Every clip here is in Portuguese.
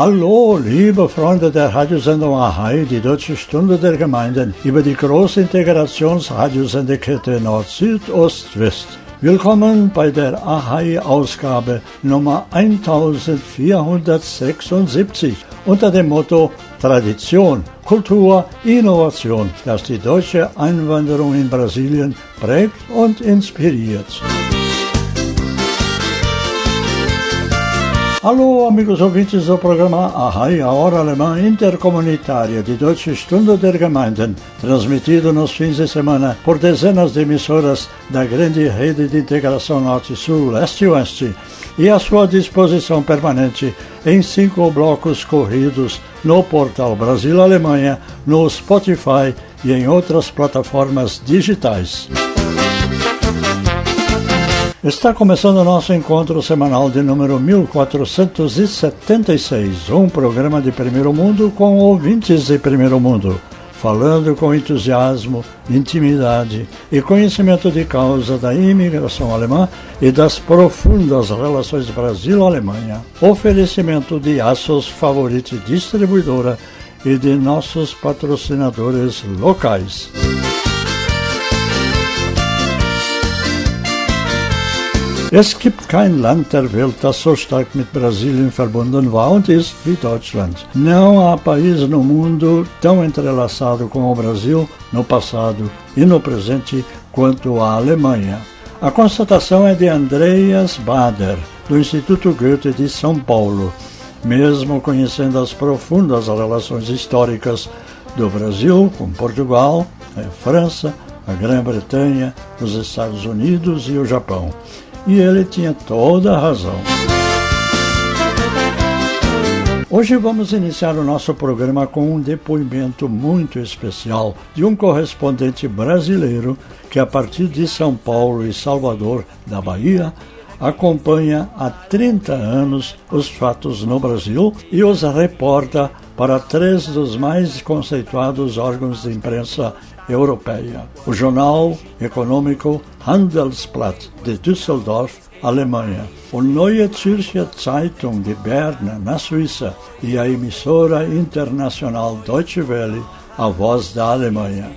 Hallo, liebe Freunde der Radiosendung AHAI, die Deutsche Stunde der Gemeinden, über die große Integrationsradiosendekette Nord-Süd-Ost-West. Willkommen bei der AHAI-Ausgabe Nummer 1476 unter dem Motto Tradition, Kultur, Innovation, das die deutsche Einwanderung in Brasilien prägt und inspiriert. Alô, amigos ouvintes do programa Ahai, a hora alemã intercomunitária de Deutsche Stunde der Gemeinden, transmitido nos fins de semana por dezenas de emissoras da grande rede de integração Norte-Sul, Leste-Oeste, e à sua disposição permanente em cinco blocos corridos no portal Brasil-Alemanha, no Spotify e em outras plataformas digitais. Está começando o nosso encontro semanal de número 1476, um programa de primeiro mundo com ouvintes de primeiro mundo, falando com entusiasmo, intimidade e conhecimento de causa da imigração alemã e das profundas relações Brasil-Alemanha. Oferecimento de Aços Favorite Distribuidora e de nossos patrocinadores locais. Es gibt kein Land der Welt, das so stark mit Brasilien verbunden war und ist wie Deutschland. Não há país no mundo tão entrelaçado com o Brasil no passado e no presente quanto a Alemanha. A constatação é de Andreas Bader, do Instituto Goethe de São Paulo. Mesmo conhecendo as profundas relações históricas do Brasil com Portugal, a França, a Grã-Bretanha, os Estados Unidos e o Japão e ele tinha toda a razão. Hoje vamos iniciar o nosso programa com um depoimento muito especial de um correspondente brasileiro que, a partir de São Paulo e Salvador, da Bahia, acompanha há 30 anos os fatos no Brasil e os reporta para três dos mais conceituados órgãos de imprensa europeia. O jornal econômico Handelsblatt de Düsseldorf, Alemanha, o Neue Zürcher Zeitung de Berna, na Suíça, e a emissora internacional Deutsche Welle, a voz da Alemanha.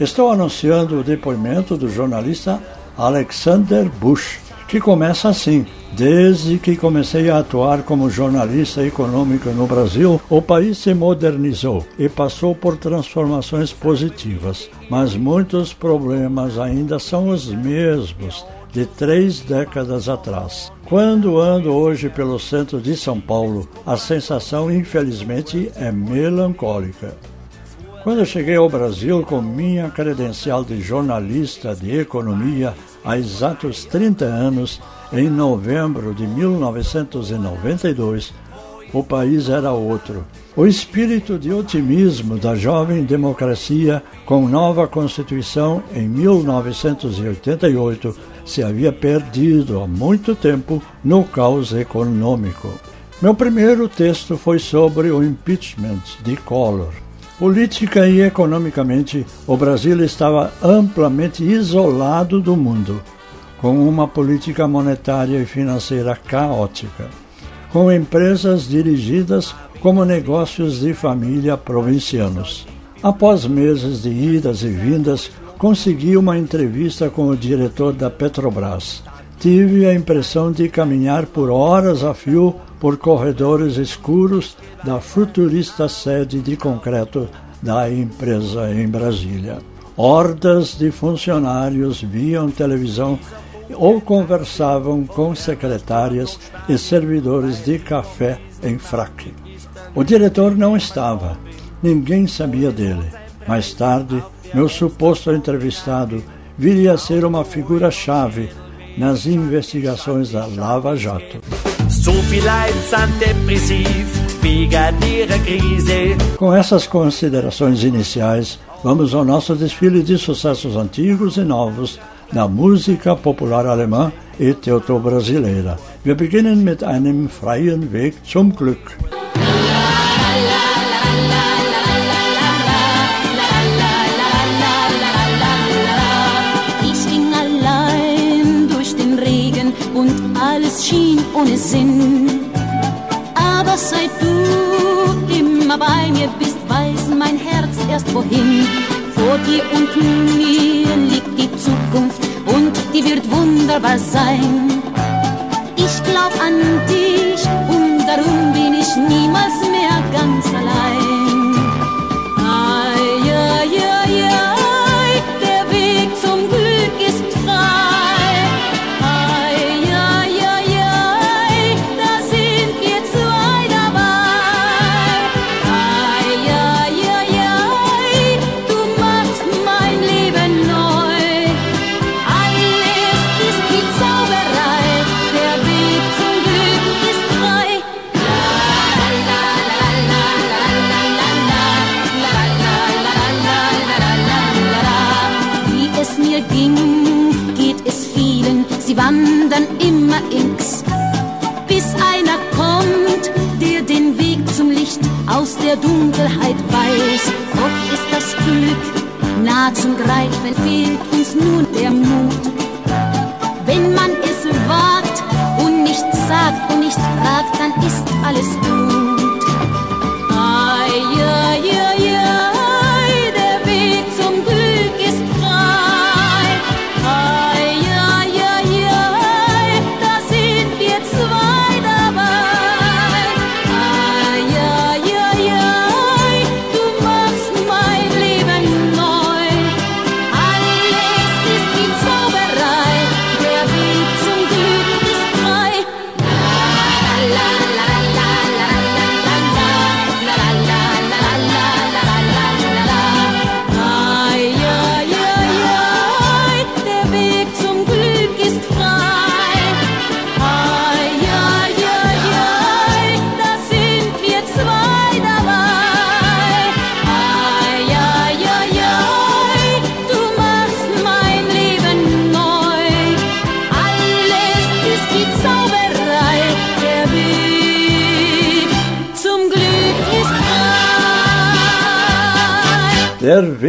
Estou anunciando o depoimento do jornalista Alexander Busch, que começa assim: Desde que comecei a atuar como jornalista econômico no Brasil, o país se modernizou e passou por transformações positivas, mas muitos problemas ainda são os mesmos de três décadas atrás. Quando ando hoje pelo centro de São Paulo, a sensação, infelizmente, é melancólica. Quando cheguei ao Brasil com minha credencial de jornalista de economia há exatos 30 anos, em novembro de 1992, o país era outro. O espírito de otimismo da jovem democracia com nova Constituição em 1988 se havia perdido há muito tempo no caos econômico. Meu primeiro texto foi sobre o impeachment de Collor. Política e economicamente, o Brasil estava amplamente isolado do mundo com uma política monetária e financeira caótica, com empresas dirigidas como negócios de família provincianos. Após meses de idas e vindas, consegui uma entrevista com o diretor da Petrobras. Tive a impressão de caminhar por horas a fio por corredores escuros da futurista sede de concreto da empresa em Brasília. Hordas de funcionários viam televisão ou conversavam com secretárias e servidores de café em fraque. O diretor não estava, ninguém sabia dele. Mais tarde, meu suposto entrevistado viria a ser uma figura-chave nas investigações da Lava Jato. So viel depressiv. Com essas considerações iniciais, vamos ao nosso desfile de sucessos antigos e novos da música popular alemã e teuto-brasileira. Wir beginnen mit einem freien Weg zum Glück. Ohne Sinn. Aber seit du immer bei mir bist, weiß mein Herz erst wohin. Vor dir und mir liegt die Zukunft und die wird wunderbar sein. Ich glaub an dich und darum bin ich niemals mehr ganz allein. Der Dunkelheit weiß, doch ist das Glück nah zum Greifen, fehlt uns nun der Mut. Wenn man es wagt und nicht sagt und nicht fragt, dann ist alles gut.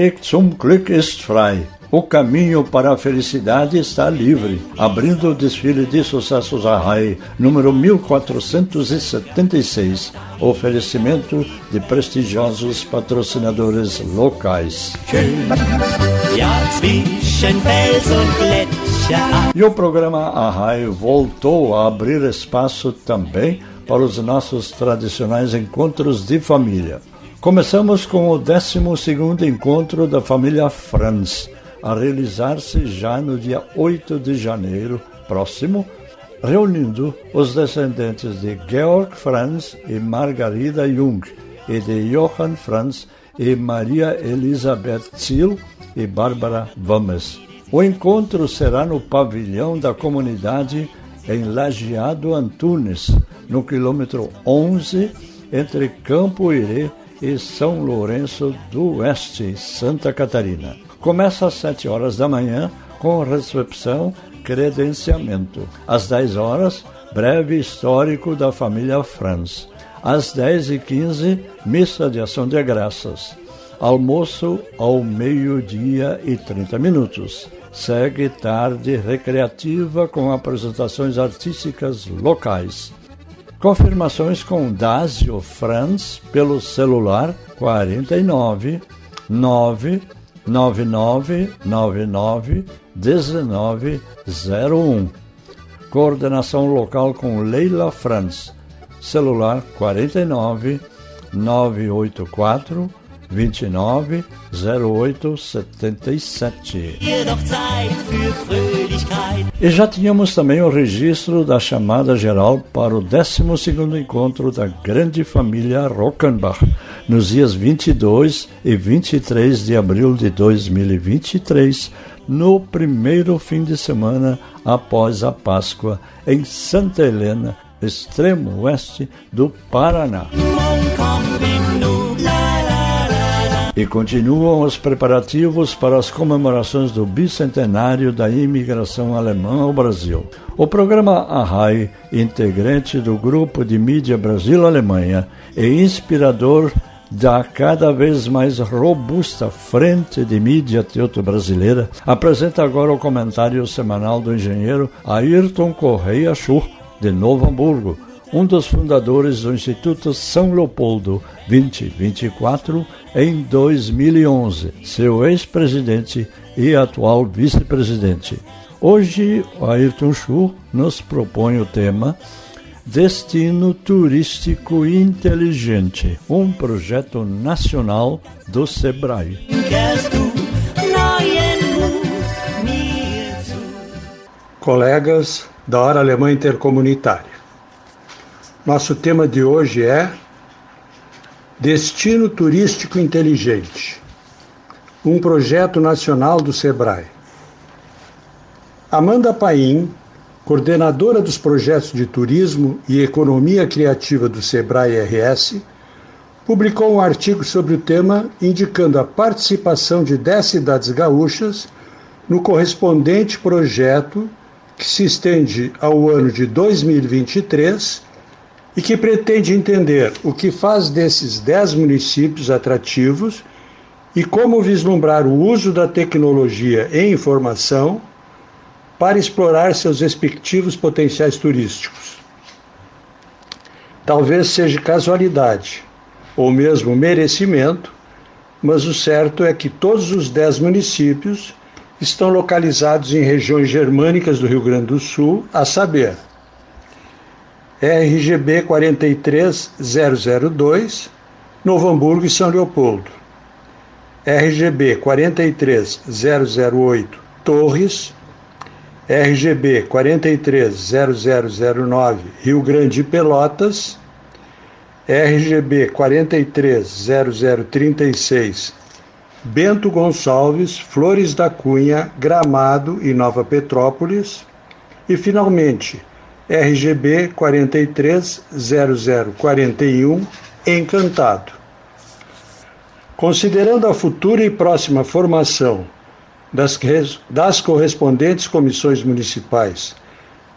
Weg zum Glück ist frei. O caminho para a felicidade está livre, abrindo o desfile de sucessos a RAI, número 1476, oferecimento de prestigiosos patrocinadores locais. E o programa Arrai voltou a abrir espaço também para os nossos tradicionais encontros de família. Começamos com o 12 encontro da família Franz, a realizar-se já no dia 8 de janeiro próximo, reunindo os descendentes de Georg Franz e Margarida Jung, e de Johann Franz e Maria Elisabeth Ziel e Bárbara Vames. O encontro será no pavilhão da comunidade em Lajeado Antunes, no quilômetro 11, entre Campo Irê e São Lourenço do Oeste, Santa Catarina. Começa às 7 horas da manhã com recepção credenciamento. Às 10 horas, breve histórico da família Franz. Às 10h15, missa de ação de graças. Almoço ao meio-dia e 30 minutos. Segue tarde recreativa com apresentações artísticas locais. Confirmações com Dásio Franz pelo celular 49 99999 1901. Coordenação local com Leila Franz. Celular 49 984 29 08 77. E já tínhamos também o registro da chamada geral para o 12 encontro da grande família Rockenbach, nos dias 22 e 23 de abril de 2023, no primeiro fim de semana após a Páscoa, em Santa Helena, extremo oeste do Paraná. E continuam os preparativos para as comemorações do bicentenário da imigração alemã ao Brasil. O programa Arrai, integrante do grupo de mídia Brasil-Alemanha, é inspirador da cada vez mais robusta frente de mídia teuto-brasileira, apresenta agora o comentário semanal do engenheiro Ayrton Correia Schur, de Novo Hamburgo, um dos fundadores do Instituto São Leopoldo 2024 em 2011, seu ex-presidente e atual vice-presidente. Hoje, Ayrton Schur nos propõe o tema Destino Turístico Inteligente, um projeto nacional do SEBRAE. Colegas da Hora Alemã Intercomunitária, nosso tema de hoje é Destino Turístico Inteligente, um projeto nacional do SEBRAE. Amanda Paim, coordenadora dos projetos de turismo e economia criativa do Sebrae RS, publicou um artigo sobre o tema indicando a participação de 10 cidades gaúchas no correspondente projeto que se estende ao ano de 2023 e que pretende entender o que faz desses 10 municípios atrativos e como vislumbrar o uso da tecnologia e informação para explorar seus respectivos potenciais turísticos. Talvez seja casualidade, ou mesmo merecimento, mas o certo é que todos os dez municípios estão localizados em regiões germânicas do Rio Grande do Sul, a saber, RGB 43002, Novo Hamburgo e São Leopoldo. RGB 43008, Torres, RGB 430009 Rio Grande Pelotas, RGB 430036 Bento Gonçalves, Flores da Cunha, Gramado e Nova Petrópolis. E finalmente RGB 430041 Encantado. Considerando a futura e próxima formação das, das correspondentes comissões municipais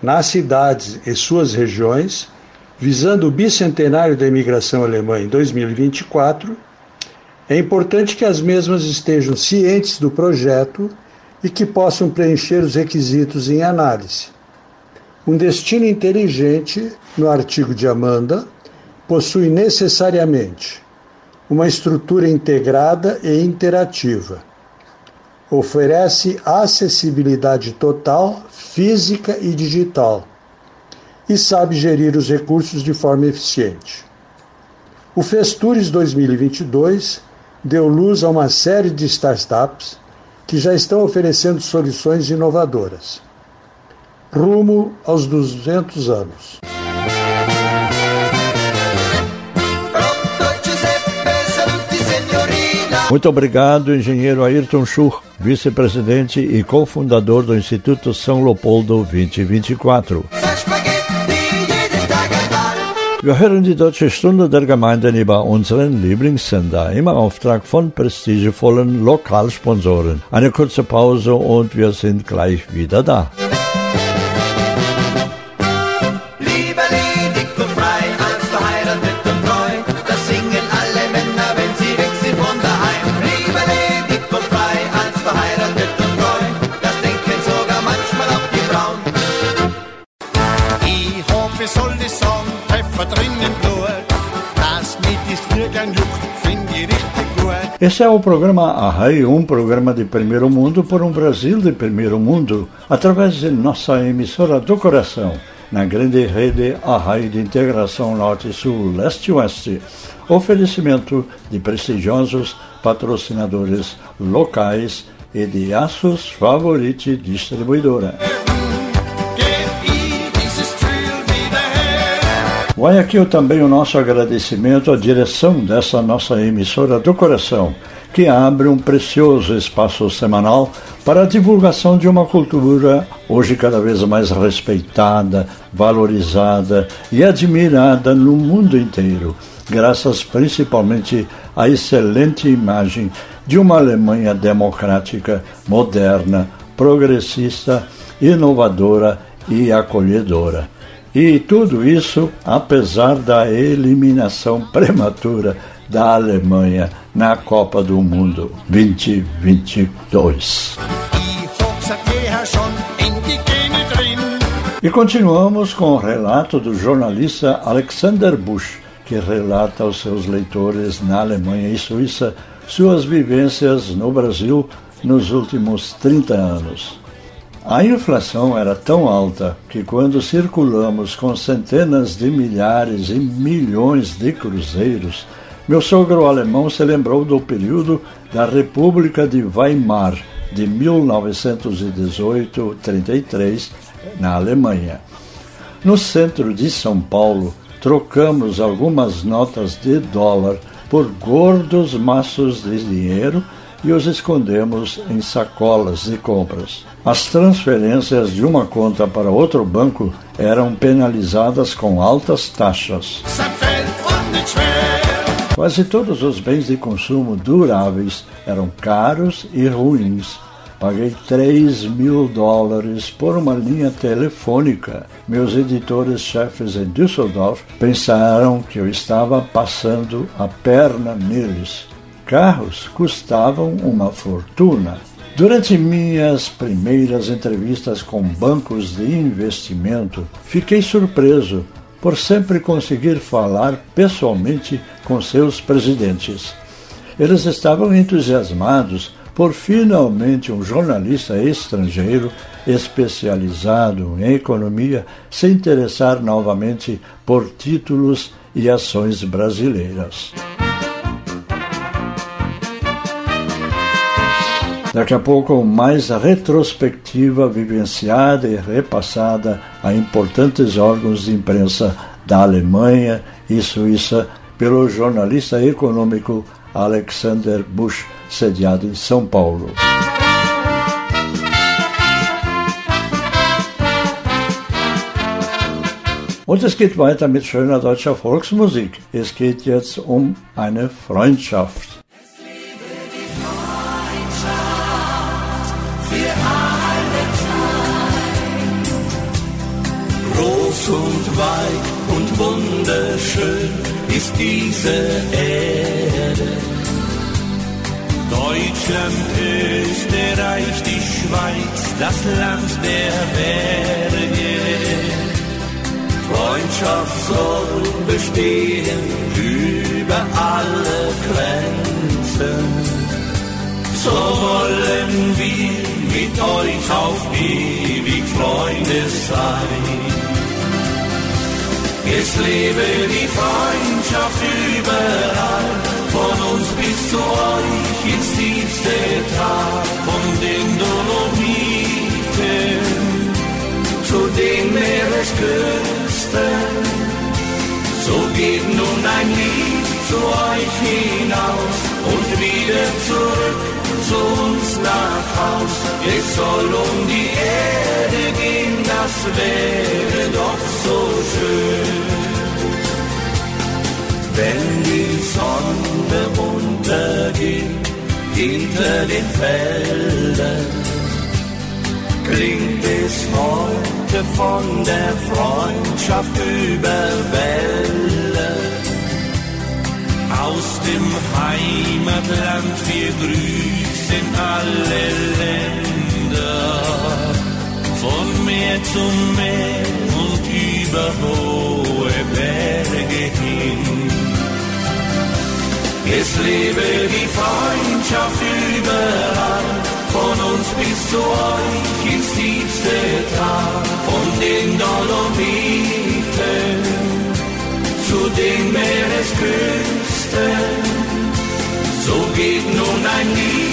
nas cidades e suas regiões, visando o bicentenário da imigração alemã em 2024, é importante que as mesmas estejam cientes do projeto e que possam preencher os requisitos em análise. Um destino inteligente, no artigo de Amanda, possui necessariamente uma estrutura integrada e interativa oferece acessibilidade total, física e digital, e sabe gerir os recursos de forma eficiente. O Festures 2022 deu luz a uma série de startups que já estão oferecendo soluções inovadoras. Rumo aos 200 anos. Muito obrigado, engenheiro Ayrton Schur, vice-presidente e cofundador do Instituto São Leopoldo 2024. Wir hören die Deutsche Stunde der Gemeinden über unseren Lieblingssender im Auftrag von prestigevollen Lokalsponsoren. Eine kurze Pause und wir sind gleich wieder da. Esse é o programa Arrai, um programa de primeiro mundo por um Brasil de primeiro mundo, através de nossa emissora do coração, na grande rede Arrai de integração Norte-Sul, Leste-Oeste. Oferecimento de prestigiosos patrocinadores locais e de Aços Favorite Distribuidora. Vai aqui também o nosso agradecimento à direção dessa nossa emissora do coração, que abre um precioso espaço semanal para a divulgação de uma cultura hoje cada vez mais respeitada, valorizada e admirada no mundo inteiro, graças principalmente à excelente imagem de uma Alemanha democrática, moderna, progressista, inovadora e acolhedora. E tudo isso apesar da eliminação prematura da Alemanha na Copa do Mundo 2022. E continuamos com o relato do jornalista Alexander Busch, que relata aos seus leitores na Alemanha e Suíça suas vivências no Brasil nos últimos 30 anos. A inflação era tão alta que, quando circulamos com centenas de milhares e milhões de cruzeiros, meu sogro alemão se lembrou do período da República de Weimar, de 1918-33, na Alemanha. No centro de São Paulo, trocamos algumas notas de dólar por gordos maços de dinheiro e os escondemos em sacolas de compras. As transferências de uma conta para outro banco eram penalizadas com altas taxas. Quase todos os bens de consumo duráveis eram caros e ruins. Paguei 3 mil dólares por uma linha telefônica. Meus editores-chefes em Düsseldorf pensaram que eu estava passando a perna neles. Carros custavam uma fortuna. Durante minhas primeiras entrevistas com bancos de investimento, fiquei surpreso por sempre conseguir falar pessoalmente com seus presidentes. Eles estavam entusiasmados por finalmente um jornalista estrangeiro especializado em economia se interessar novamente por títulos e ações brasileiras. Daqui a pouco, mais retrospectiva vivenciada e repassada a importantes órgãos de imprensa da Alemanha e Suíça pelo jornalista econômico Alexander Busch, sediado em São Paulo. Und es geht weiter mit schöner deutscher Volksmusik. Es geht jetzt um eine Freundschaft. Weit und wunderschön ist diese Erde. Deutschland, Österreich, die Schweiz, das Land der Berge. Freundschaft soll bestehen über alle Grenzen. So wollen wir mit euch auf ewig Freunde sein. Es lebe die Freundschaft überall, von uns bis zu euch ins tiefste Tal, von den Dolomiten zu den Meeresküsten. So geht nun ein Lied zu euch hinaus und wieder zurück zu uns nach Haus. Es soll um die Erde gehen, das wäre doch so schön. Wenn die Sonne untergeht hinter den Feldern, klingt es heute von der Freundschaft über Wälder. Aus dem Heimatland wir grüßen alle Länder, von Meer zu Meer und über hohe Berge hin. Es lebe die Freundschaft überall, von uns bis zu euch ins tiefste Tal, von den Dolomiten zu den Meeresküsten. So geht nun ein Lied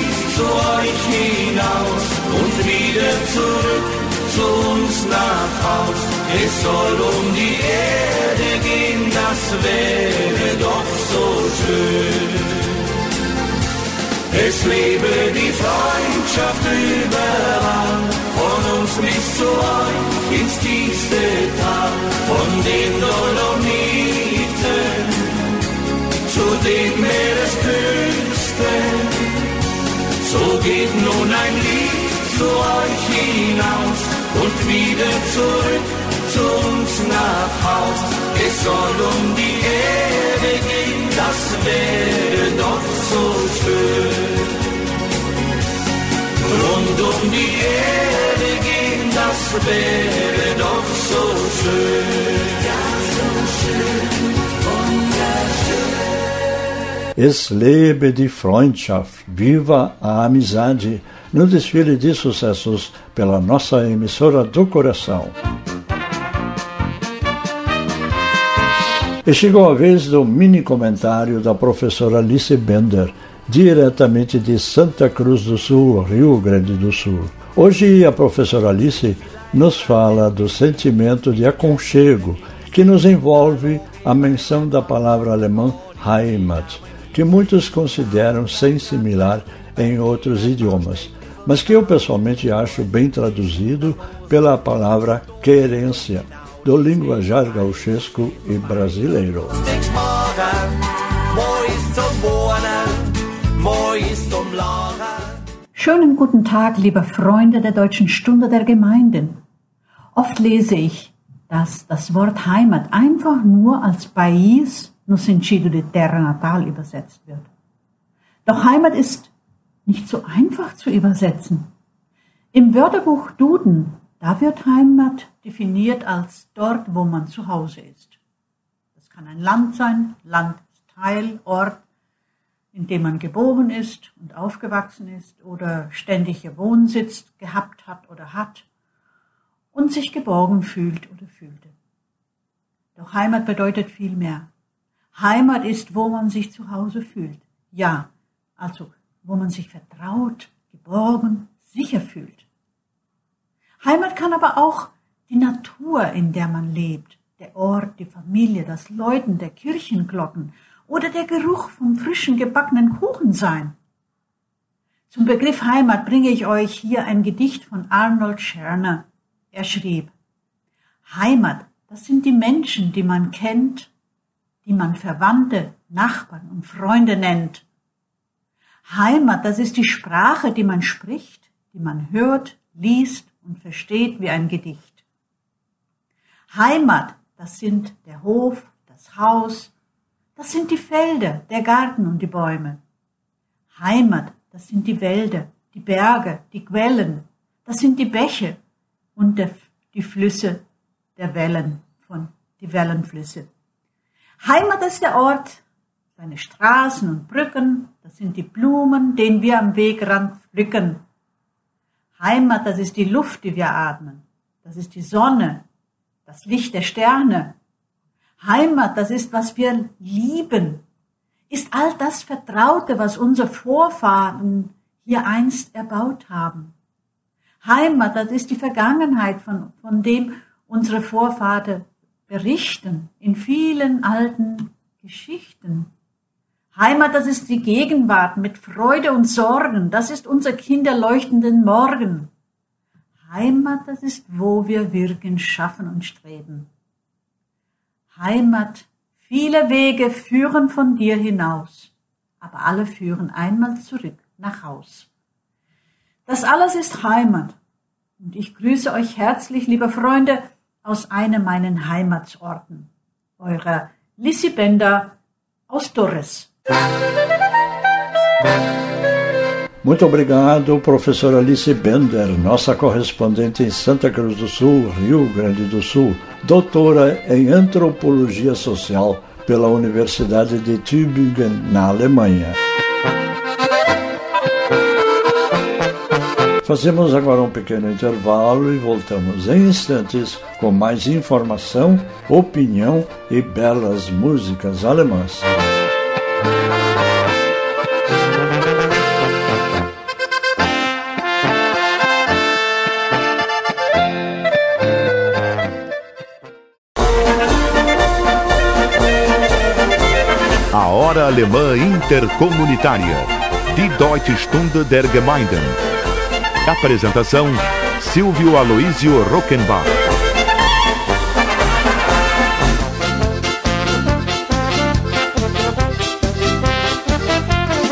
zu euch hinaus und wieder zurück zu uns nach Haus. Es soll um die Erde gehen, das wäre doch so schön. Es lebe die Freundschaft überall, von uns bis zu euch ins tiefste Tal, von den Dolomiten zu den Meeresküsten. So geht nun ein Lied zu euch hinaus und wieder zurück zu uns nach Haus. Es soll um die Erde gehen, das wäre doch so schön. Rund um die Ede gehen, das wäre doch so schön. Ja, so schön, wunderschön. Es lebe die Freundschaft, viva a amizade, no desfile de sucessos pela nossa emissora do coração. E chegou a vez do mini comentário da professora Alice Bender, diretamente de Santa Cruz do Sul, Rio Grande do Sul. Hoje a professora Alice nos fala do sentimento de aconchego que nos envolve a menção da palavra alemã Heimat, que muitos consideram sem similar em outros idiomas, mas que eu pessoalmente acho bem traduzido pela palavra querência do linguajar gauchesco e brasileiro. Schönen guten Tag, liebe Freunde der Deutschen Stunde der Gemeinden. Oft lese ich, dass das Wort Heimat einfach nur als País no sentido de terra natal übersetzt wird. Doch Heimat ist nicht so einfach zu übersetzen. Im Wörterbuch Duden da wird Heimat definiert als dort, wo man zu Hause ist. Das kann ein Land sein, Landteil, Ort, in dem man geboren ist und aufgewachsen ist oder ständig ihr Wohnsitz gehabt hat oder hat und sich geborgen fühlt oder fühlte. Doch Heimat bedeutet viel mehr. Heimat ist, wo man sich zu Hause fühlt. Ja, also wo man sich vertraut, geborgen, sicher fühlt. Heimat kann aber auch die Natur, in der man lebt, der Ort, die Familie, das Läuten der Kirchenglocken oder der Geruch vom frischen gebackenen Kuchen sein. Zum Begriff Heimat bringe ich euch hier ein Gedicht von Arnold Scherner. Er schrieb, Heimat, das sind die Menschen, die man kennt, die man Verwandte, Nachbarn und Freunde nennt. Heimat, das ist die Sprache, die man spricht, die man hört, liest und versteht wie ein Gedicht. Heimat, das sind der Hof, das Haus, das sind die Felder, der Garten und die Bäume. Heimat, das sind die Wälder, die Berge, die Quellen, das sind die Bäche und der, die Flüsse der Wellen, von die Wellenflüsse. Heimat ist der Ort, seine Straßen und Brücken, das sind die Blumen, den wir am Wegrand pflücken Heimat, das ist die Luft, die wir atmen. Das ist die Sonne, das Licht der Sterne. Heimat, das ist, was wir lieben. Ist all das Vertraute, was unsere Vorfahren hier einst erbaut haben. Heimat, das ist die Vergangenheit, von, von dem unsere Vorfahren berichten in vielen alten Geschichten. Heimat, das ist die Gegenwart mit Freude und Sorgen. Das ist unser kinderleuchtenden Morgen. Heimat, das ist, wo wir wirken, schaffen und streben. Heimat, viele Wege führen von dir hinaus, aber alle führen einmal zurück nach Haus. Das alles ist Heimat. Und ich grüße euch herzlich, liebe Freunde, aus einem meinen Heimatsorten. Eure Lissy Bender aus Torres. Muito obrigado, professora Alice Bender, nossa correspondente em Santa Cruz do Sul, Rio Grande do Sul, doutora em antropologia social pela Universidade de Tübingen, na Alemanha. Fazemos agora um pequeno intervalo e voltamos em instantes com mais informação, opinião e belas músicas alemãs. A Hora Alemã Intercomunitária Die Deutsche Stunde der Gemeinden. Apresentação: Silvio Aloísio Rockenbach.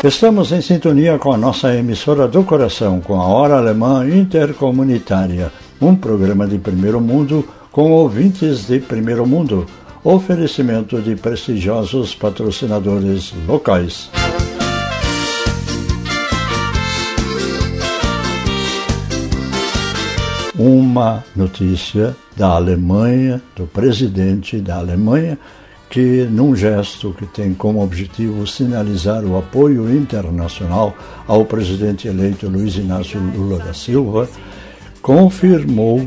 Estamos em sintonia com a nossa emissora do coração, com a Hora Alemã Intercomunitária, um programa de primeiro mundo com ouvintes de primeiro mundo. Oferecimento de prestigiosos patrocinadores locais. Uma notícia da Alemanha, do presidente da Alemanha, que, num gesto que tem como objetivo sinalizar o apoio internacional ao presidente eleito Luiz Inácio Lula da Silva, confirmou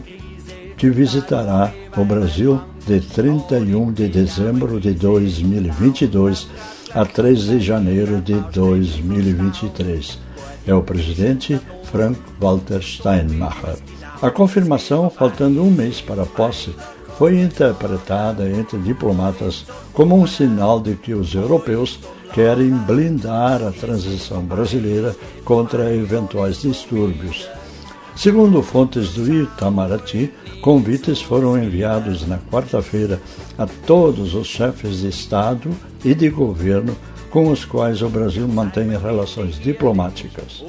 que visitará o Brasil de 31 de dezembro de 2022 a 3 de janeiro de 2023. É o presidente Frank Walter Steinmeier. A confirmação, faltando um mês para a posse, foi interpretada entre diplomatas como um sinal de que os europeus querem blindar a transição brasileira contra eventuais distúrbios. Segundo fontes do Itamaraty, convites foram enviados na quarta-feira a todos os chefes de Estado e de governo com os quais o Brasil mantém relações diplomáticas.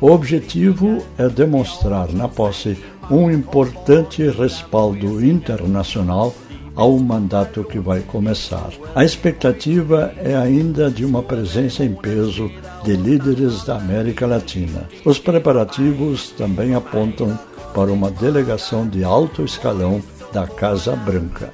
O objetivo é demonstrar na posse um importante respaldo internacional ao mandato que vai começar. A expectativa é ainda de uma presença em peso de líderes da América Latina. Os preparativos também apontam para uma delegação de alto escalão da Casa Branca.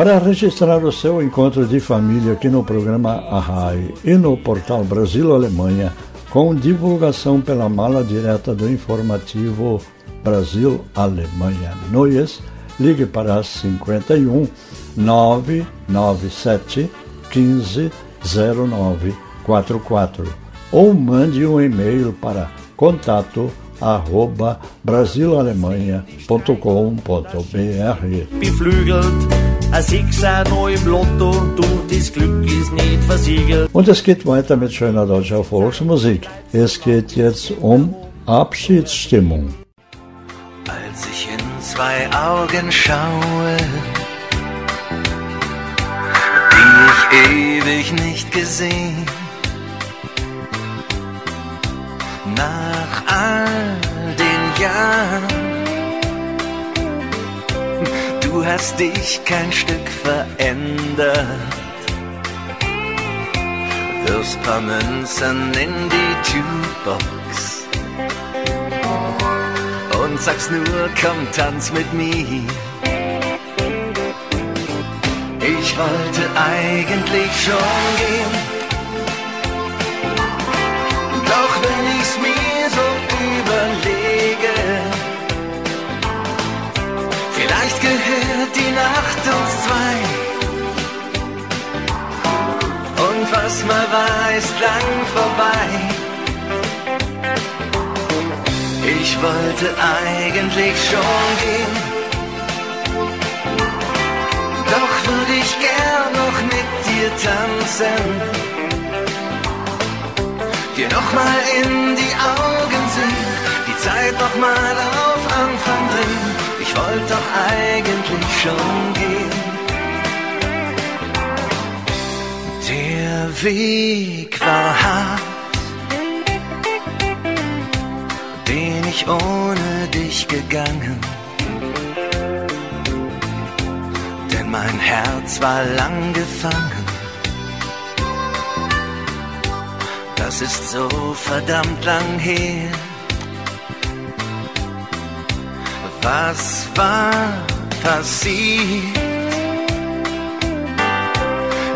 Para registrar o seu encontro de família aqui no programa Arrai e no portal Brasil Alemanha, com divulgação pela mala direta do informativo Brasil Alemanha Noias, ligue para 51 997 15 0944 ou mande um e-mail para contato arroba brasilalemanha.com.br Und es geht weiter mit schöner deutscher Volksmusik. Es geht jetzt um Abschiedsstimmung. Als ich in zwei Augen schaue, die ich ewig nicht gesehen, nach all den Jahren du hast dich kein Stück verändert. Wirfst paar Münzen in die Jukebox und sagst nur, komm, tanz mit mir. Ich wollte eigentlich schon gehen, gehört die Nacht uns zwei. Und was mal war, ist lang vorbei. Ich wollte eigentlich schon gehen. Doch würde ich gern noch mit dir tanzen. Dir nochmal in die Augen sehen, die Zeit nochmal auf Anfang bringen. Ich wollte doch eigentlich schon gehen. Der Weg war hart, den ich ohne dich gegangen. Denn mein Herz war lang gefangen. Das ist so verdammt lang her. Was war passiert?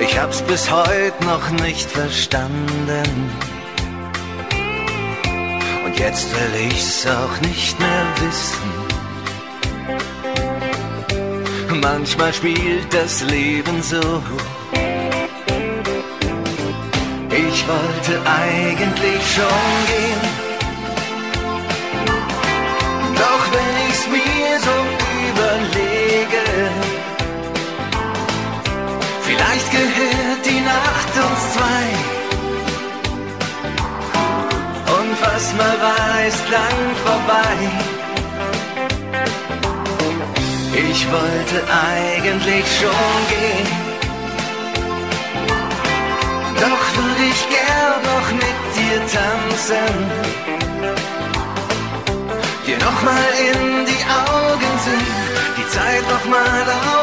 Ich hab's bis heute noch nicht verstanden. Und jetzt will ich's auch nicht mehr wissen. Manchmal spielt das Leben so. Ich wollte eigentlich schon gehen. Uns zwei. Und was mal war, ist lang vorbei. Ich wollte eigentlich schon gehen. Doch würde ich gern noch mit dir tanzen. Dir nochmal in die Augen sehen, die Zeit nochmal auf.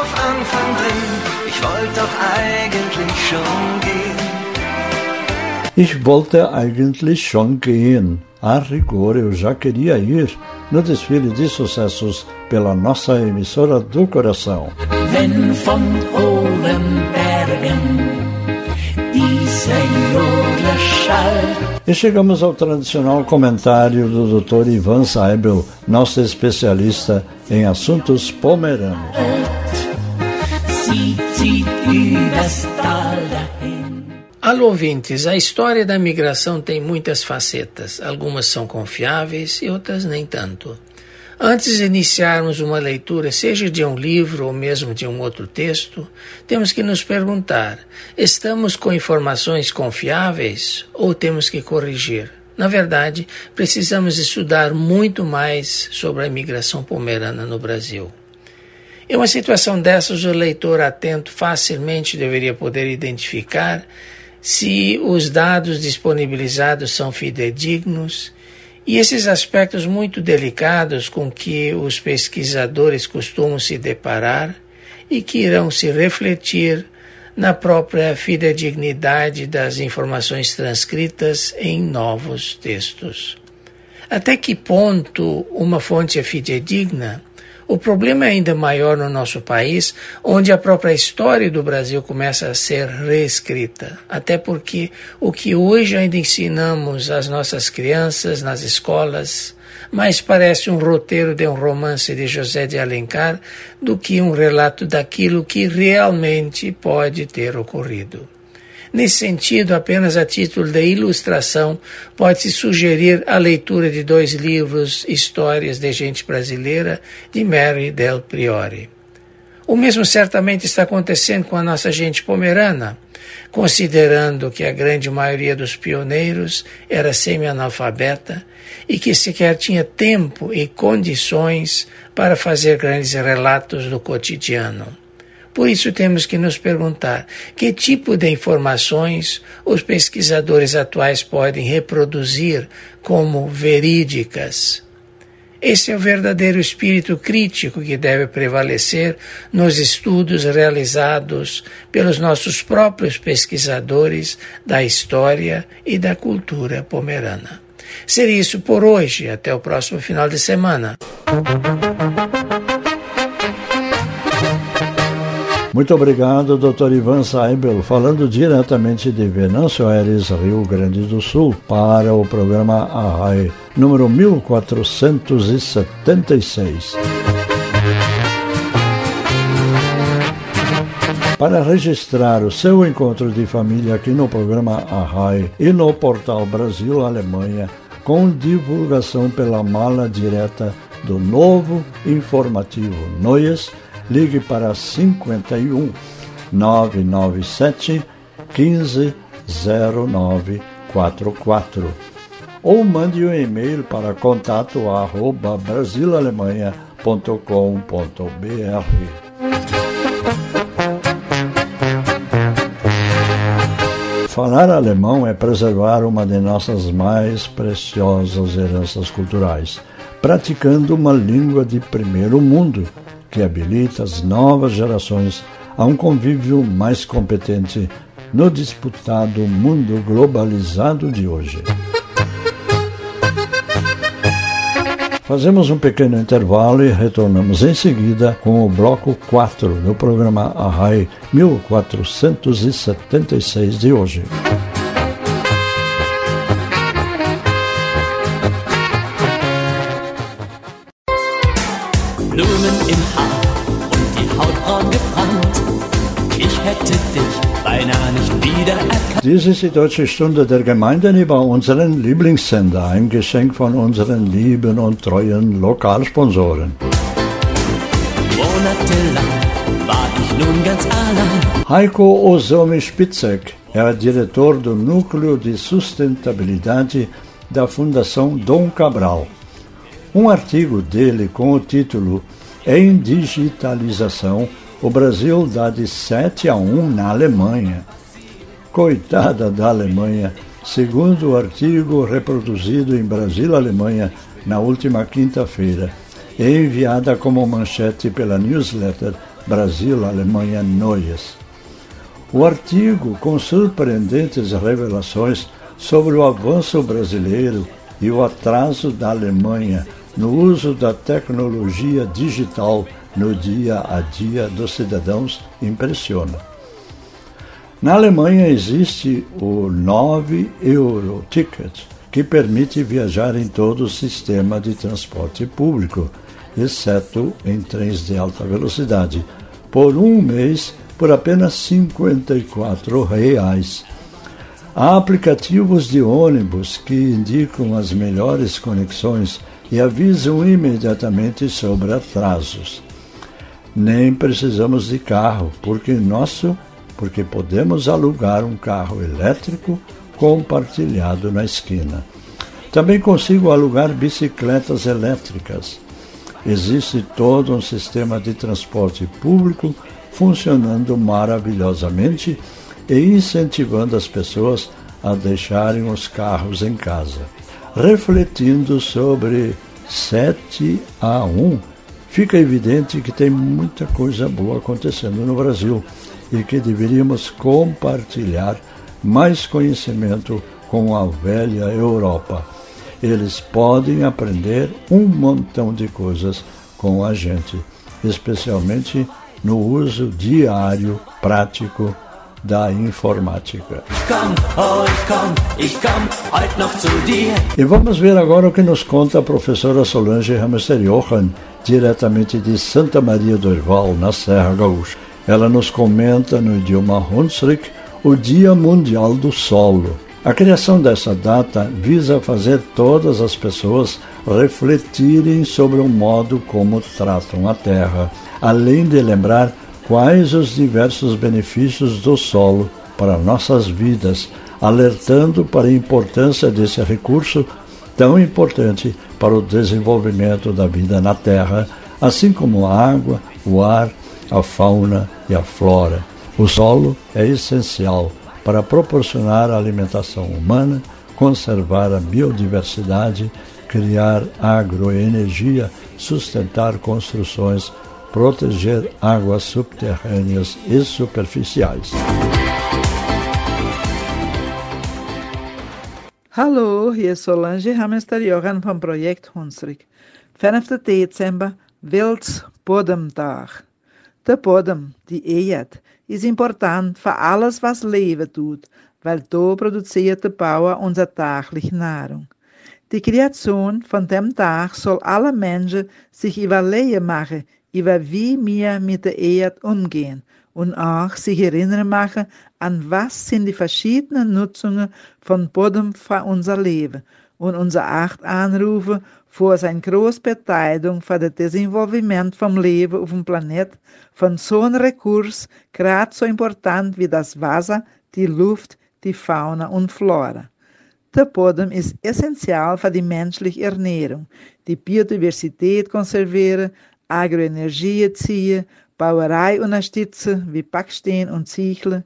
Ich wollte doch eigentlich schon gehen. Ich wollte eigentlich schon gehen. A rigor, eu já queria ir no desfile de sucessos pela nossa emissora do coração. Wenn von hohen Bergen dieser Jodler schallt. E chegamos ao tradicional comentário do Dr. Ivan Seibel, nosso especialista em assuntos pomeranos. Alô ouvintes, a história da migração tem muitas facetas. Algumas são confiáveis e outras nem tanto. Antes de iniciarmos uma leitura, seja de um livro ou mesmo de um outro texto, temos que nos perguntar: estamos com informações confiáveis ou temos que corrigir? Na verdade, precisamos estudar muito mais sobre a imigração pomerana no Brasil. Em uma situação dessas, o leitor atento facilmente deveria poder identificar se os dados disponibilizados são fidedignos e esses aspectos muito delicados com que os pesquisadores costumam se deparar e que irão se refletir na própria fidedignidade das informações transcritas em novos textos. Até que ponto uma fonte é fidedigna? O problema é ainda maior no nosso país, onde a própria história do Brasil começa a ser reescrita. Até porque o que hoje ainda ensinamos às nossas crianças nas escolas mais parece um roteiro de um romance de José de Alencar do que um relato daquilo que realmente pode ter ocorrido. Nesse sentido, apenas a título de ilustração, pode-se sugerir a leitura de dois livros, Histórias de Gente Brasileira, de Mary Del Priore. O mesmo certamente está acontecendo com a nossa gente pomerana, considerando que a grande maioria dos pioneiros era semi-analfabeta e que sequer tinha tempo e condições para fazer grandes relatos do cotidiano. Por isso temos que nos perguntar que tipo de informações os pesquisadores atuais podem reproduzir como verídicas. Esse é o verdadeiro espírito crítico que deve prevalecer nos estudos realizados pelos nossos próprios pesquisadores da história e da cultura pomerana. Seria isso por hoje. Até o próximo final de semana. Muito obrigado, Dr. Ivan Saibel, falando diretamente de Venâncio Aires, Rio Grande do Sul, para o programa Arrai, número 1476. Para registrar o seu encontro de família aqui no programa Arrai e no portal Brasil-Alemanha, com divulgação pela mala direta do novo informativo Noias, ligue para 51 997 15 0944 ou mande um e-mail para contato arroba brasilalemanha.com.br. Falar alemão é preservar uma de nossas mais preciosas heranças culturais, praticando uma língua de primeiro mundo que habilita as novas gerações a um convívio mais competente no disputado mundo globalizado de hoje. Fazemos um pequeno intervalo e retornamos em seguida com o bloco 4 do programa Arrai 1476 de hoje. Dies ist die Deutsche Stunde der Gemeinden über unseren Lieblingssender, ein Geschenk von unseren lieben und treuen Lokalsponsoren. Monatelang war ich nun ganz allein. Heiko Osomi Spitzek, é diretor do Núcleo de Sustentabilidade da Fundação Dom Cabral. Um artigo dele com o título Em Digitalização, o Brasil dá de 7 a 1 na Alemanha. Coitada da Alemanha, segundo o artigo reproduzido em Brasil Alemanha na última quinta-feira e enviada como manchete pela newsletter Brasil Alemanha Noias. O artigo, com surpreendentes revelações sobre o avanço brasileiro e o atraso da Alemanha no uso da tecnologia digital no dia a dia dos cidadãos, impressiona. Na Alemanha existe o 9 Euro Ticket, que permite viajar em todo o sistema de transporte público, exceto em trens de alta velocidade, por um mês por apenas 54 reais. Há aplicativos de ônibus que indicam as melhores conexões e avisam imediatamente sobre atrasos. Nem precisamos de carro, porque nosso, porque podemos alugar um carro elétrico compartilhado na esquina. Também consigo alugar bicicletas elétricas. Existe todo um sistema de transporte público funcionando maravilhosamente e incentivando as pessoas a deixarem os carros em casa. Refletindo sobre 7 a 1, fica evidente que tem muita coisa boa acontecendo no Brasil e que deveríamos compartilhar mais conhecimento com a velha Europa. Eles podem aprender um montão de coisas com a gente, especialmente no uso diário, prático da informática. E vamos ver agora o que nos conta a professora Solange Hamster Johan, diretamente de Santa Maria do Herval, na Serra Gaúcha. Ela nos comenta no idioma Hunsrück o Dia Mundial do Solo. A criação dessa data visa fazer todas as pessoas refletirem sobre o modo como tratam a terra, além de lembrar quais os diversos benefícios do solo para nossas vidas, alertando para a importância desse recurso tão importante para o desenvolvimento da vida na Terra, assim como a água, o ar, a fauna e a flora. O solo é essencial para proporcionar a alimentação humana, conservar a biodiversidade, criar agroenergia, sustentar construções proteger águas subterrâneas e superficiais. Hallo, hier ist Solange Hamester-Johan vom Projekt Hunsrück. 5. Dezember, Weltbodemtag. Der Bodem, die Erde, ist important für alles, was Leben tut, weil da produziert der Bauer unsere tägliche Nahrung. Die Kreation von dem Tag soll alle Menschen sich überlegen machen, über wie wir mit der Erde umgehen und auch sich erinnern machen, an was sind die verschiedenen Nutzungen von Boden für unser Leben und unser Acht anrufen große Beteiligung für das Desenvolvimento vom Leben auf dem Planet von so einem Rekurs, gerade so important wie das Wasser, die Luft, die Fauna und Flora. Der Boden ist essentiell für die menschliche Ernährung, die Biodiversität konservieren, Agroenergie ziehen, Bauerei unterstützen wie Backstein und Ziegel,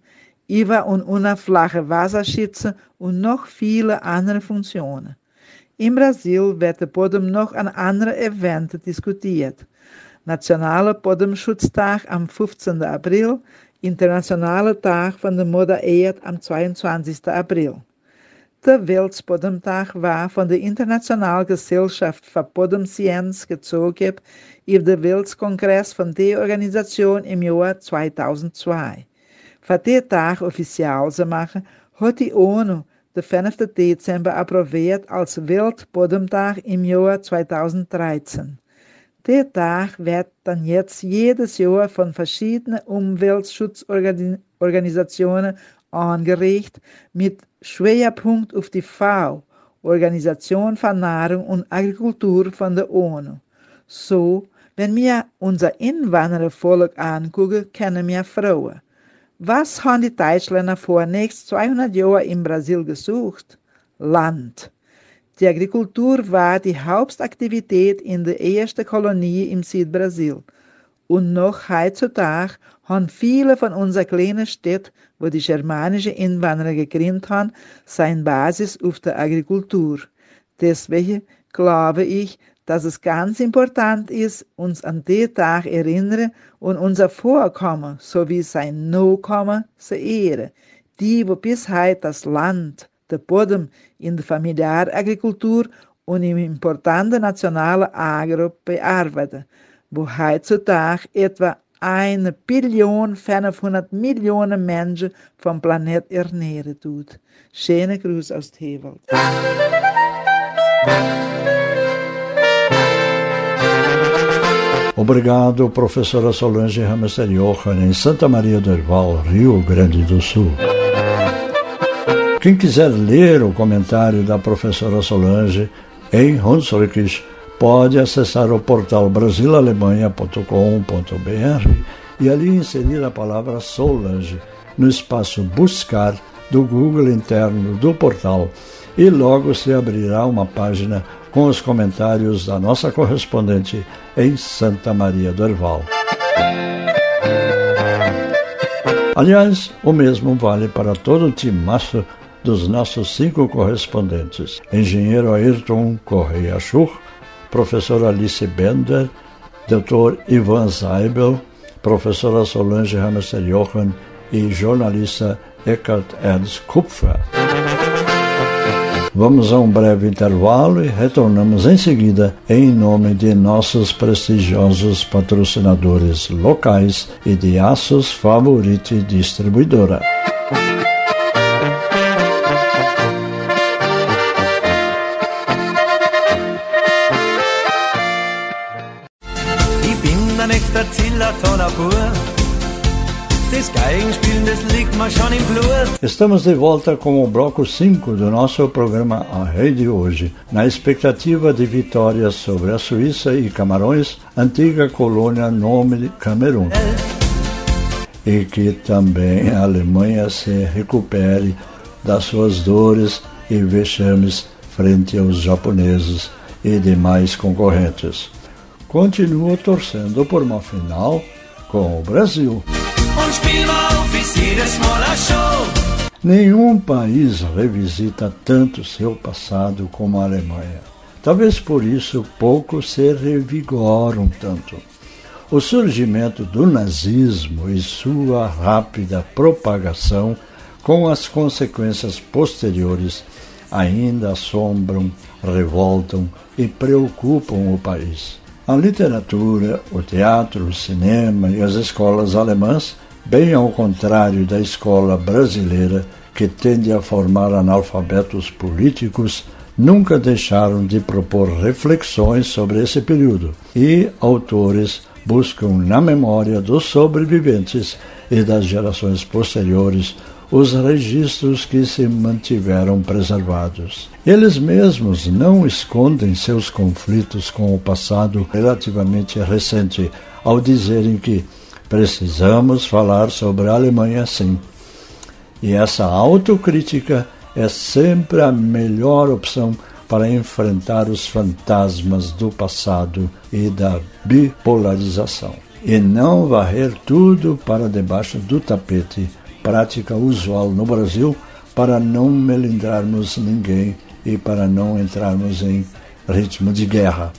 über und unter flache Wasserschütze und noch viele andere Funktionen. In Brasil wird der Boden noch an anderen Eventen diskutiert. Nationaler Bodenschutztag am 15. April, Internationaler Tag von der Mutter Erde am 22. April. Der Weltbodemtag war von der Internationalen Gesellschaft für Bodenscienz gezogen auf den Weltkongress von der Organisation im Jahr 2002. Für den Tag offiziell zu machen, hat die ONU den 5. Dezember approviert als Weltbodemtag im Jahr 2013. Der Tag wird dann jetzt jedes Jahr von verschiedenen Umweltschutzorganisationen angeregt mit Schwerpunkt auf die FAO, Organisation für Nahrung und Agrikultur von der ONU. So, wenn wir unser Inwanderervolk angucken, kennen wir Frauen. Was haben die Deutschländer vor nächst 200 Jahren im Brasil gesucht? Land. Die Agrikultur war die Hauptaktivität in der ersten Kolonie im Südbrasil. Und noch heutzutage haben viele von unseren kleinen Städten, wo die germanischen Inwanderer gegründet haben, seine Basis auf der Agrikultur. Deswegen glaube ich, dass es ganz important ist, uns an den Tag erinnern und unser Vorkommen sowie sein No-Kommen zu ehren. Die, wo bis heute das Land, der Boden in der Familiaragrikultur und im importanten nationalen Agro bearbeiten, wo heutzutage etwa eine Billion 500 Millionen Menschen vom Planet ernähren tut. Schöne Gruß aus Tewald. Obrigado, professora Solange Hamster Johan, em Santa Maria do Herval, Rio Grande do Sul. Quem quiser ler o comentário da professora Solange em Hunsrücks, pode acessar o portal brasilalemanha.com.br e ali inserir a palavra Solange no espaço Buscar do Google interno do portal e logo se abrirá uma página com os comentários da nossa correspondente em Santa Maria do Herval. Aliás, o mesmo vale para todo o timaço dos nossos cinco correspondentes: engenheiro Ayrton Correia Schur, professora Alice Bender, Dr. Ivan Seibel, professora Solange Hamster Jochen e jornalista Eckhart Ernst Kupfer. Vamos a um breve intervalo e retornamos em seguida em nome de nossos prestigiosos patrocinadores locais e de Aços Favorite Distribuidora. Estamos de volta com o bloco 5 do nosso programa A Rede Hoje, na expectativa de vitórias sobre a Suíça e Camarões, antiga colônia nome de Camerun. E que também a Alemanha se recupere das suas dores e vexames frente aos japoneses e demais concorrentes. Continuo torcendo por uma final com o Brasil. Nenhum país revisita tanto seu passado como a Alemanha. Talvez por isso poucos se revigoram tanto. O surgimento do nazismo e sua rápida propagação, com as consequências posteriores, ainda assombram, revoltam e preocupam o país. A literatura, o teatro, o cinema e as escolas alemãs, bem ao contrário da escola brasileira, que tende a formar analfabetos políticos, nunca deixaram de propor reflexões sobre esse período, e autores buscam na memória dos sobreviventes e das gerações posteriores os registros que se mantiveram preservados. Eles mesmos não escondem seus conflitos com o passado relativamente recente ao dizerem que precisamos falar sobre a Alemanha sim. E essa autocrítica é sempre a melhor opção para enfrentar os fantasmas do passado e da bipolarização. E não varrer tudo para debaixo do tapete prática usual no Brasil para não melindrarmos ninguém e para não entrarmos em ritmo de guerra.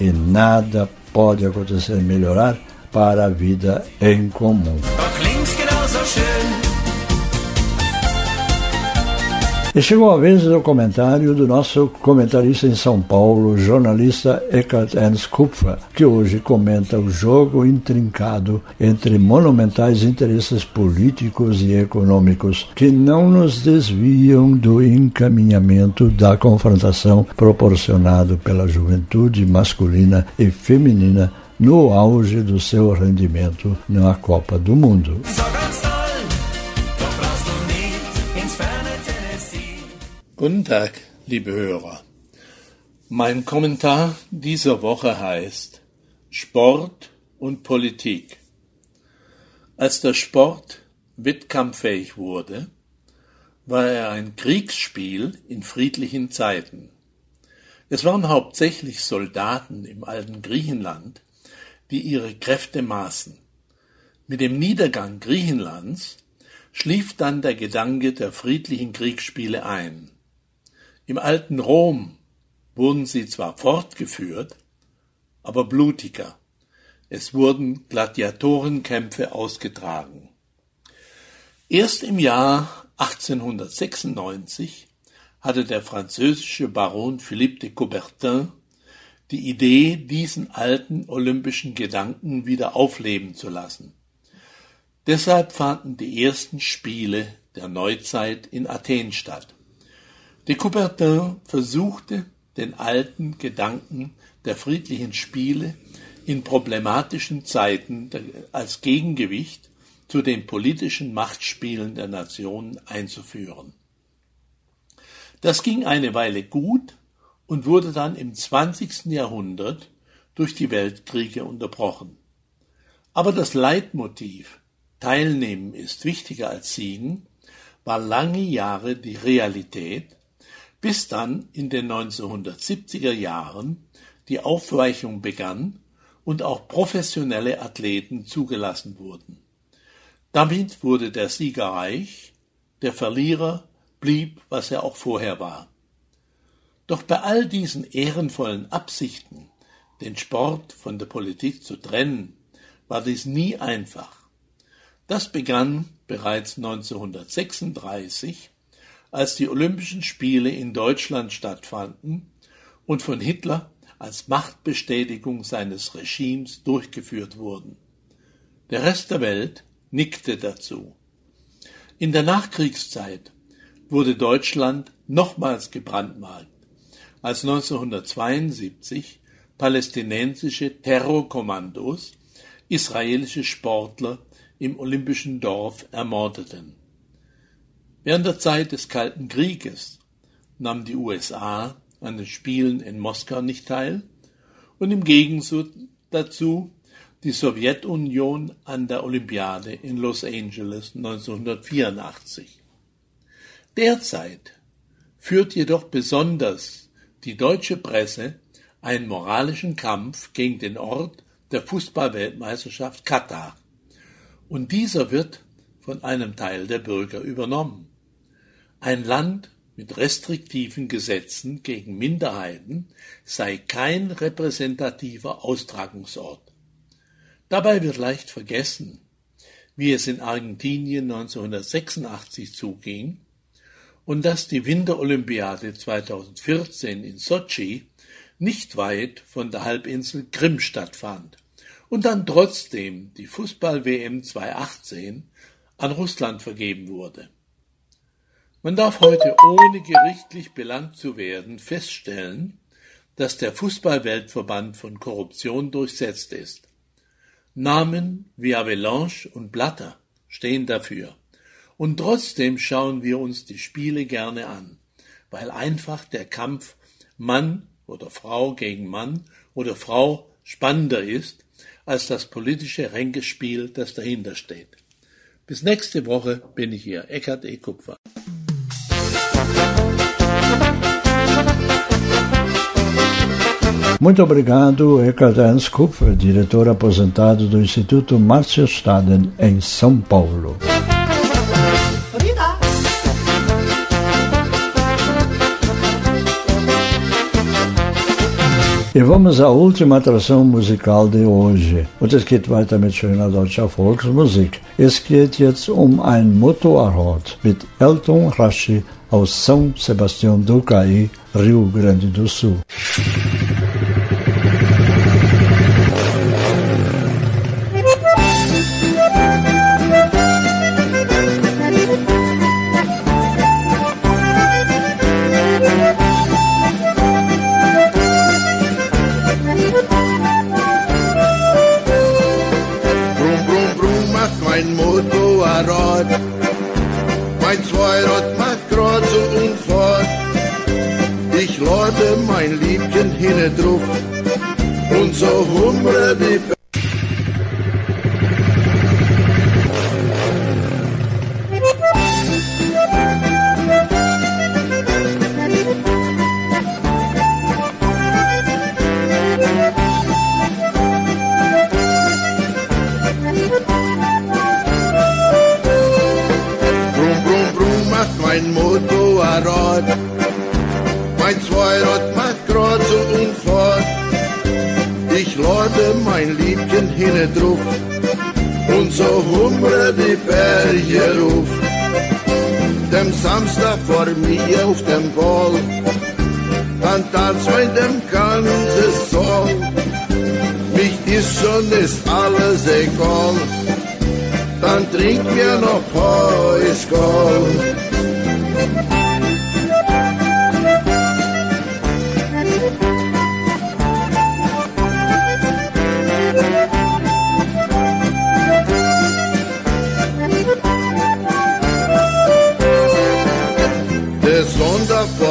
E nada pode acontecer melhorar para a vida em comum. E chegou a vez do comentário do nosso comentarista em São Paulo, jornalista Eckhart Ernst Kupfer, que hoje comenta o jogo intrincado entre monumentais interesses políticos e econômicos que não nos desviam do encaminhamento da confrontação proporcionado pela juventude masculina e feminina no auge do seu rendimento na Copa do Mundo. Guten Tag, liebe Hörer. Mein Kommentar dieser Woche heißt Sport und Politik. Als der Sport wettkampffähig wurde, war er ein Kriegsspiel in friedlichen Zeiten. Es waren hauptsächlich Soldaten im alten Griechenland, die ihre Kräfte maßen. Mit dem Niedergang Griechenlands schlief dann der Gedanke der friedlichen Kriegsspiele ein. Im alten Rom wurden sie zwar fortgeführt, aber blutiger. Es wurden Gladiatorenkämpfe ausgetragen. Erst im Jahr 1896 hatte der französische Baron Philippe de Coubertin die Idee, diesen alten olympischen Gedanken wieder aufleben zu lassen. Deshalb fanden die ersten Spiele der Neuzeit in Athen statt. De Coubertin versuchte, den alten Gedanken der friedlichen Spiele in problematischen Zeiten als Gegengewicht zu den politischen Machtspielen der Nationen einzuführen. Das ging eine Weile gut und wurde dann im 20. Jahrhundert durch die Weltkriege unterbrochen. Aber das Leitmotiv Teilnehmen ist wichtiger als Siegen war lange Jahre die Realität, bis dann in den 1970er Jahren die Aufweichung begann und auch professionelle Athleten zugelassen wurden. Damit wurde der Sieger reich, der Verlierer blieb, was er auch vorher war. Doch bei all diesen ehrenvollen Absichten, den Sport von der Politik zu trennen, war dies nie einfach. Das begann bereits 1936, als die Olympischen Spiele in Deutschland stattfanden und von Hitler als Machtbestätigung seines Regimes durchgeführt wurden. Der Rest der Welt nickte dazu. In der Nachkriegszeit wurde Deutschland nochmals gebrandmarkt, als 1972 palästinensische Terrorkommandos israelische Sportler im olympischen Dorf ermordeten. Während der Zeit des Kalten Krieges nahm die USA an den Spielen in Moskau nicht teil und im Gegensatz dazu die Sowjetunion an der Olympiade in Los Angeles 1984. Derzeit führt jedoch besonders die deutsche Presse einen moralischen Kampf gegen den Ort der Fußballweltmeisterschaft Katar. Und dieser wird von einem Teil der Bürger übernommen. Ein Land mit restriktiven Gesetzen gegen Minderheiten sei kein repräsentativer Austragungsort. Dabei wird leicht vergessen, wie es in Argentinien 1986 zuging und dass die Winterolympiade 2014 in Sochi nicht weit von der Halbinsel Krim stattfand und dann trotzdem die Fußball-WM 2018 an Russland vergeben wurde. Man darf heute, ohne gerichtlich belangt zu werden, feststellen, dass der Fußballweltverband von Korruption durchsetzt ist. Namen wie Avalanche und Blatter stehen dafür. Und trotzdem schauen wir uns die Spiele gerne an, weil einfach der Kampf Mann oder Frau gegen Mann oder Frau spannender ist als das politische Ränkespiel, das dahinter steht. Bis nächste Woche bin ich hier, Eckhard E. Kupfer. Muito obrigado, Ernst Kupfer, diretor aposentado do Instituto Márcio Staden, em São Paulo. E vamos à última atração musical de hoje. Und es geht weiter mit schöner deutscher Volksmusik. Es geht jetzt um ein Motorrad mit Elton Rashi aus São Sebastião do Caí, Rio Grande do Sul. Vor mir auf dem Ball, dann tanzt mein dem ganzen Song. Mich ist schon ist alles egal, dann trink mir noch Päuskal.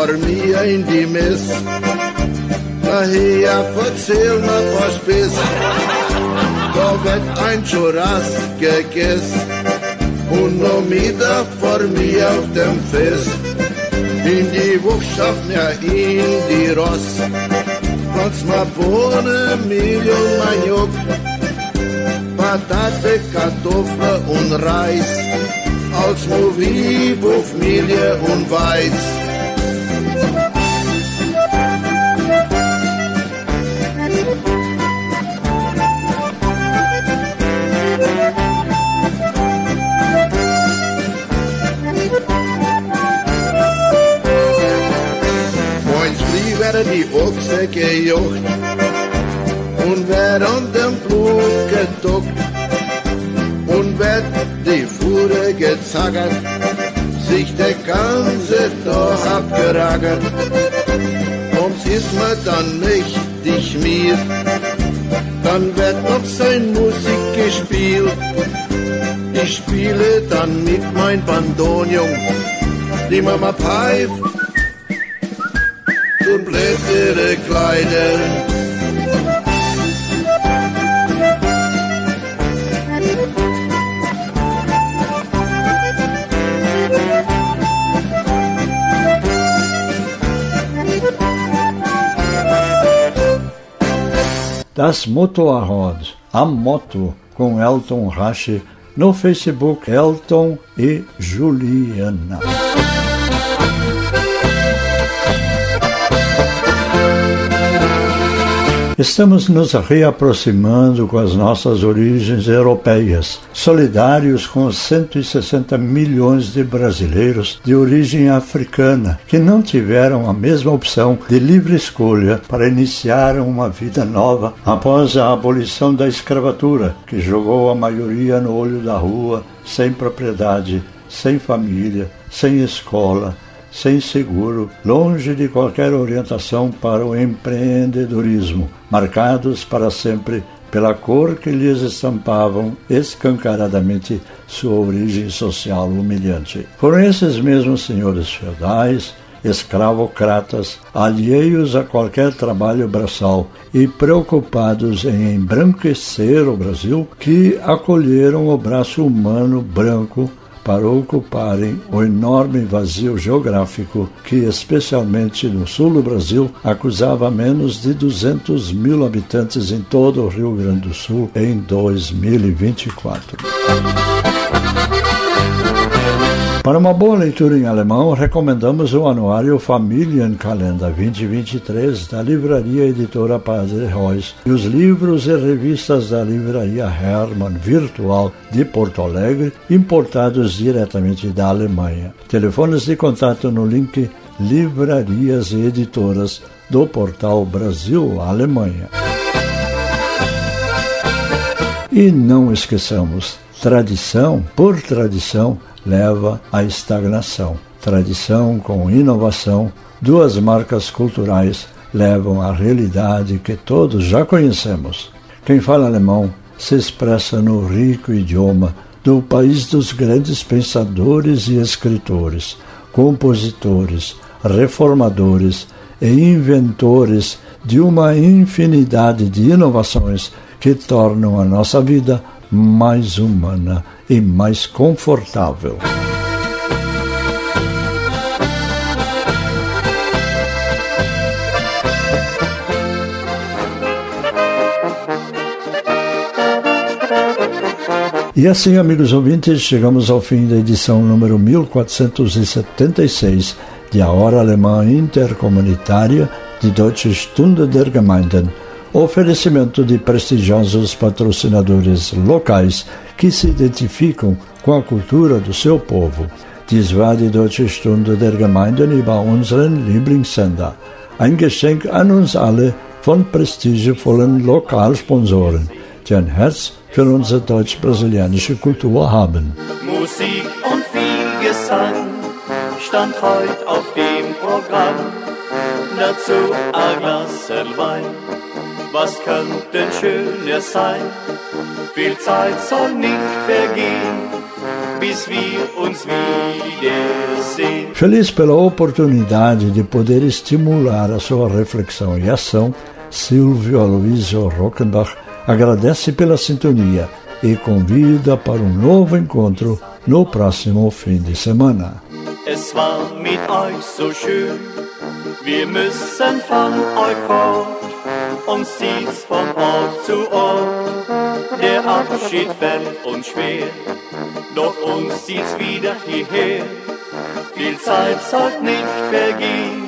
Die Mess. Daher erzähl mir was bis. Da wird ein Churras gegessen und noch wieder vor mir auf dem Fest. In die Wuchschaft mir in die Ross. Trotz mal Bohnen, Mehl und Maniok. Patate, Kartoffel und Reis. Als Movie, Buffmilie und Weiß. Geduckt und wird die Fuhre gezaggert, sich der ganze Tag abgeragert. Ums ist mir dann mächtig mir, dann wird noch sein Musik gespielt. Ich spiele dann mit mein Bandonium, die Mama pfeift und blättere Kleider. Das Motorrad, a moto, com Elton Rache, no Facebook Elton e Juliana. Estamos nos reaproximando com as nossas origens europeias, solidários com os 160 milhões de brasileiros de origem africana que não tiveram a mesma opção de livre escolha para iniciar uma vida nova após a abolição da escravatura, que jogou a maioria no olho da rua, sem propriedade, sem família, sem escola, sem seguro, longe de qualquer orientação para o empreendedorismo, marcados para sempre pela cor que lhes estampavam escancaradamente sua origem social humilhante. Foram esses mesmos senhores feudais, escravocratas, alheios a qualquer trabalho braçal e preocupados em embranquecer o Brasil, que acolheram o braço humano branco para ocuparem o enorme vazio geográfico que, especialmente no sul do Brasil, acusava menos de 200 mil habitantes em todo o Rio Grande do Sul em 2024. Para uma boa leitura em alemão, recomendamos o anuário Familienkalender 2023 da livraria editora Padre Reus e os livros e revistas da livraria Hermann Virtual de Porto Alegre, importados diretamente da Alemanha. Telefones de contato no link Livrarias e Editoras do portal Brasil Alemanha. E não esqueçamos, tradição por tradição leva à estagnação. Tradição com inovação, duas marcas culturais levam à realidade que todos já conhecemos. Quem fala alemão se expressa no rico idioma do país dos grandes pensadores e escritores, compositores, reformadores e inventores de uma infinidade de inovações que tornam a nossa vida mais humana e mais confortável. E assim, amigos ouvintes, chegamos ao fim da edição número 1476 de A Hora Alemã Intercomunitária de Deutsche Stunde der Gemeinden, oferecimento de prestigiosos patrocinadores locais que se identificam com a cultura do seu povo. Dies war die Deutsche Stunde der Gemeinden über unseren Lieblingssender. Ein Geschenk an uns alle von prestigevollen Lokalsponsoren, die ein Herz für unsere deutsch-brasilianische Kultur haben. Musik und viel Gesang stand heute auf dem Programm. Dazu ein Glas Wein. Was schöner sein? Viel Zeit soll nicht vergehen, bis wir uns wiedersehen. Feliz pela oportunidade de poder estimular a sua reflexão e ação, Silvio Aloysio Rockenbach agradece pela sintonia e convida para um novo encontro no próximo fim de semana. Es war mit euch so schön, wir müssen von euch fort, uns zieht's von Ort zu Ort. Der Abschied fällt uns schwer, doch uns zieht's wieder hierher. Viel Zeit soll nicht vergehen,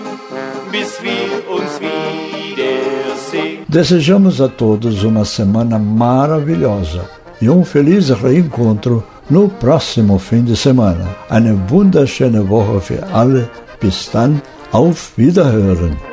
bis wir uns wiedersehen. Desejamos a todos uma semana maravilhosa e um feliz reencontro no próximo fim de semana. Eine wunderschöne Woche für alle. Bis dann, auf Wiederhören.